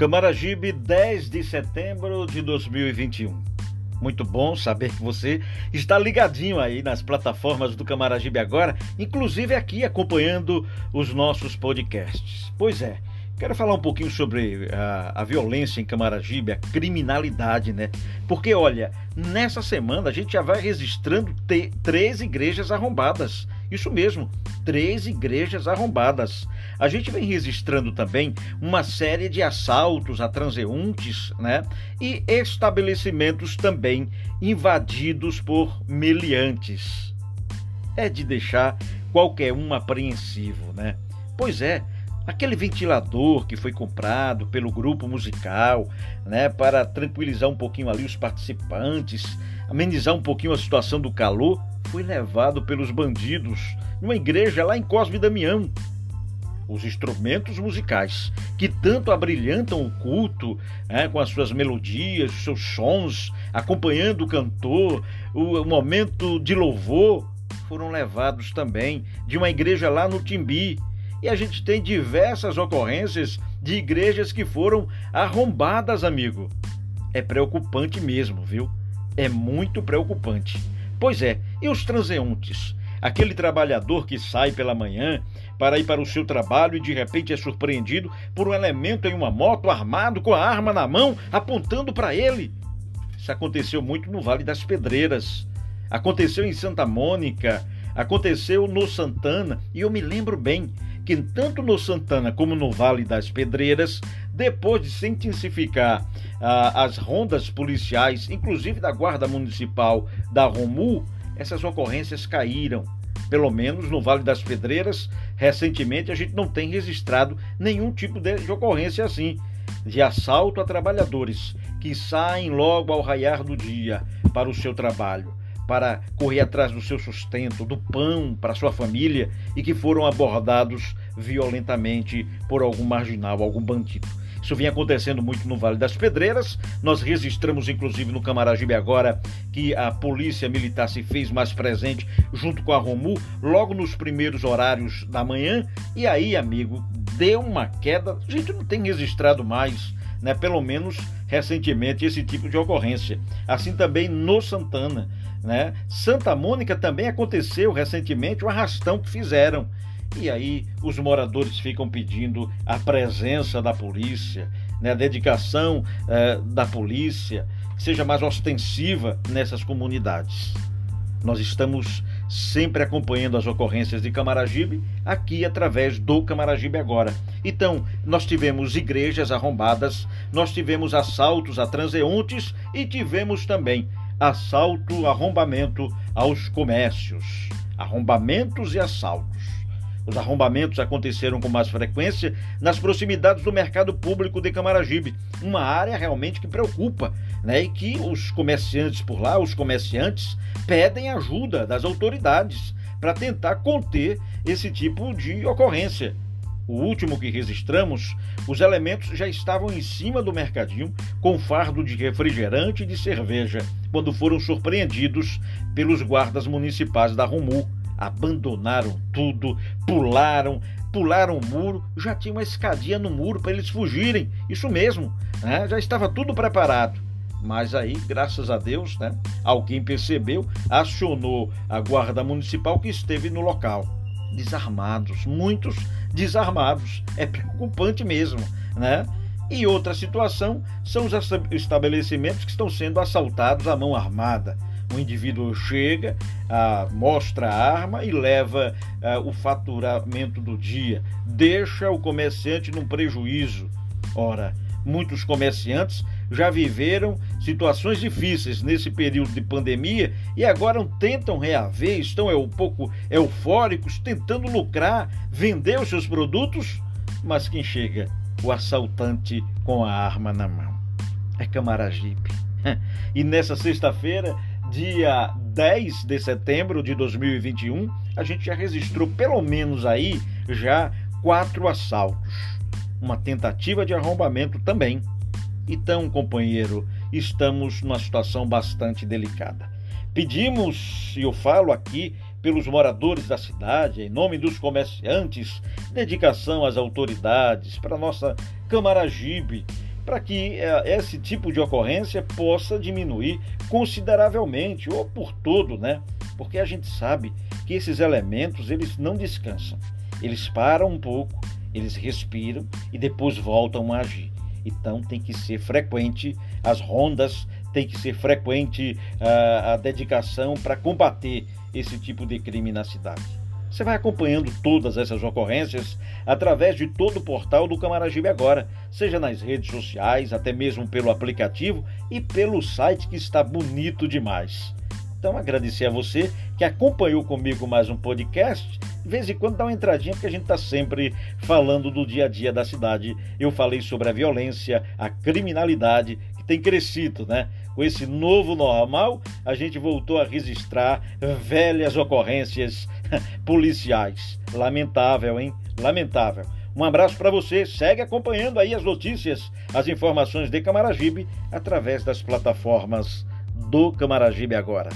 Camaragibe, 10 de setembro de 2021. Muito bom saber que você está ligadinho aí nas plataformas do Camaragibe agora, inclusive aqui acompanhando os nossos podcasts. Pois é, quero falar um pouquinho sobre a, a violência em Camaragibe, a criminalidade, né? Porque olha, nessa semana a gente já vai registrando três igrejas arrombadas. Isso mesmo, três igrejas arrombadas. A gente vem registrando também uma série de assaltos a transeuntes, né? E estabelecimentos também invadidos por meliantes. É de deixar qualquer um apreensivo, né? Pois é, aquele ventilador que foi comprado pelo grupo musical, né, para tranquilizar um pouquinho ali os participantes, amenizar um pouquinho a situação do calor, foi levado pelos bandidos numa igreja lá em Cosme Damião. Os instrumentos musicais que tanto abrilhantam o culto, né, com as suas melodias, os seus sons, acompanhando o cantor, o momento de louvor, foram levados também de uma igreja lá no Timbi. E a gente tem diversas ocorrências de igrejas que foram arrombadas, amigo. É preocupante mesmo, viu? É muito preocupante. Pois é, e os transeuntes? Aquele trabalhador que sai pela manhã para ir para o seu trabalho e de repente é surpreendido por um elemento em uma moto armado com a arma na mão apontando para ele. Isso aconteceu muito no Vale das Pedreiras. Aconteceu em Santa Mônica, aconteceu no Santana, e eu me lembro bem que tanto no Santana como no Vale das Pedreiras, depois de se intensificar ah, as rondas policiais, inclusive da Guarda Municipal da Romu, essas ocorrências caíram. Pelo menos no Vale das Pedreiras, recentemente a gente não tem registrado nenhum tipo de, de ocorrência assim, de assalto a trabalhadores que saem logo ao raiar do dia para o seu trabalho, para correr atrás do seu sustento, do pão para sua família e que foram abordados violentamente por algum marginal, algum bandido. Isso vinha acontecendo muito no Vale das Pedreiras. Nós registramos, inclusive, no Camaragibe agora, que a polícia militar se fez mais presente junto com a Romu, logo nos primeiros horários da manhã. E aí, amigo, deu uma queda. A gente não tem registrado mais, né? Pelo menos recentemente, esse tipo de ocorrência. Assim também no Santana. Né? Santa Mônica também aconteceu recentemente o um arrastão que fizeram. E aí os moradores ficam pedindo a presença da polícia, né, a dedicação eh, da polícia, que seja mais ostensiva nessas comunidades. Nós estamos sempre acompanhando as ocorrências de Camaragibe aqui através do Camaragibe Agora. Então, nós tivemos igrejas arrombadas, nós tivemos assaltos a transeuntes e tivemos também assalto, arrombamento aos comércios. Arrombamentos e assaltos. Os arrombamentos aconteceram com mais frequência nas proximidades do mercado público de Camaragibe, uma área realmente que preocupa, né? E que os comerciantes por lá, os comerciantes, pedem ajuda das autoridades para tentar conter esse tipo de ocorrência. O último que registramos, os elementos já estavam em cima do mercadinho com fardo de refrigerante e de cerveja, quando foram surpreendidos pelos guardas municipais da Romu abandonaram tudo, pularam, pularam o muro, já tinha uma escadinha no muro para eles fugirem. Isso mesmo, né? já estava tudo preparado. Mas aí, graças a Deus, né, alguém percebeu, acionou a guarda municipal que esteve no local. Desarmados, muitos desarmados. É preocupante mesmo, né? E outra situação são os estabelecimentos que estão sendo assaltados à mão armada o indivíduo chega, ah, mostra a arma e leva ah, o faturamento do dia, deixa o comerciante num prejuízo. Ora, muitos comerciantes já viveram situações difíceis nesse período de pandemia e agora tentam reaver, estão é, um pouco eufóricos, tentando lucrar, vender os seus produtos, mas quem chega? O assaltante com a arma na mão. É Camaragipe. E nessa sexta-feira dia 10 de setembro de 2021, a gente já registrou pelo menos aí já quatro assaltos, uma tentativa de arrombamento também. Então, companheiro, estamos numa situação bastante delicada. Pedimos, e eu falo aqui pelos moradores da cidade, em nome dos comerciantes, dedicação às autoridades, para nossa Camaragibe, para que é, esse tipo de ocorrência possa diminuir consideravelmente ou por todo, né? Porque a gente sabe que esses elementos eles não descansam. Eles param um pouco, eles respiram e depois voltam a agir. Então tem que ser frequente as rondas, tem que ser frequente a, a dedicação para combater esse tipo de crime na cidade. Você vai acompanhando todas essas ocorrências através de todo o portal do Camaragibe Agora, seja nas redes sociais, até mesmo pelo aplicativo e pelo site que está bonito demais. Então, agradecer a você que acompanhou comigo mais um podcast. De vez em quando dá uma entradinha, porque a gente está sempre falando do dia a dia da cidade. Eu falei sobre a violência, a criminalidade que tem crescido, né? Com esse novo normal, a gente voltou a registrar velhas ocorrências policiais. Lamentável, hein? Lamentável. Um abraço para você. Segue acompanhando aí as notícias, as informações de Camaragibe através das plataformas do Camaragibe agora.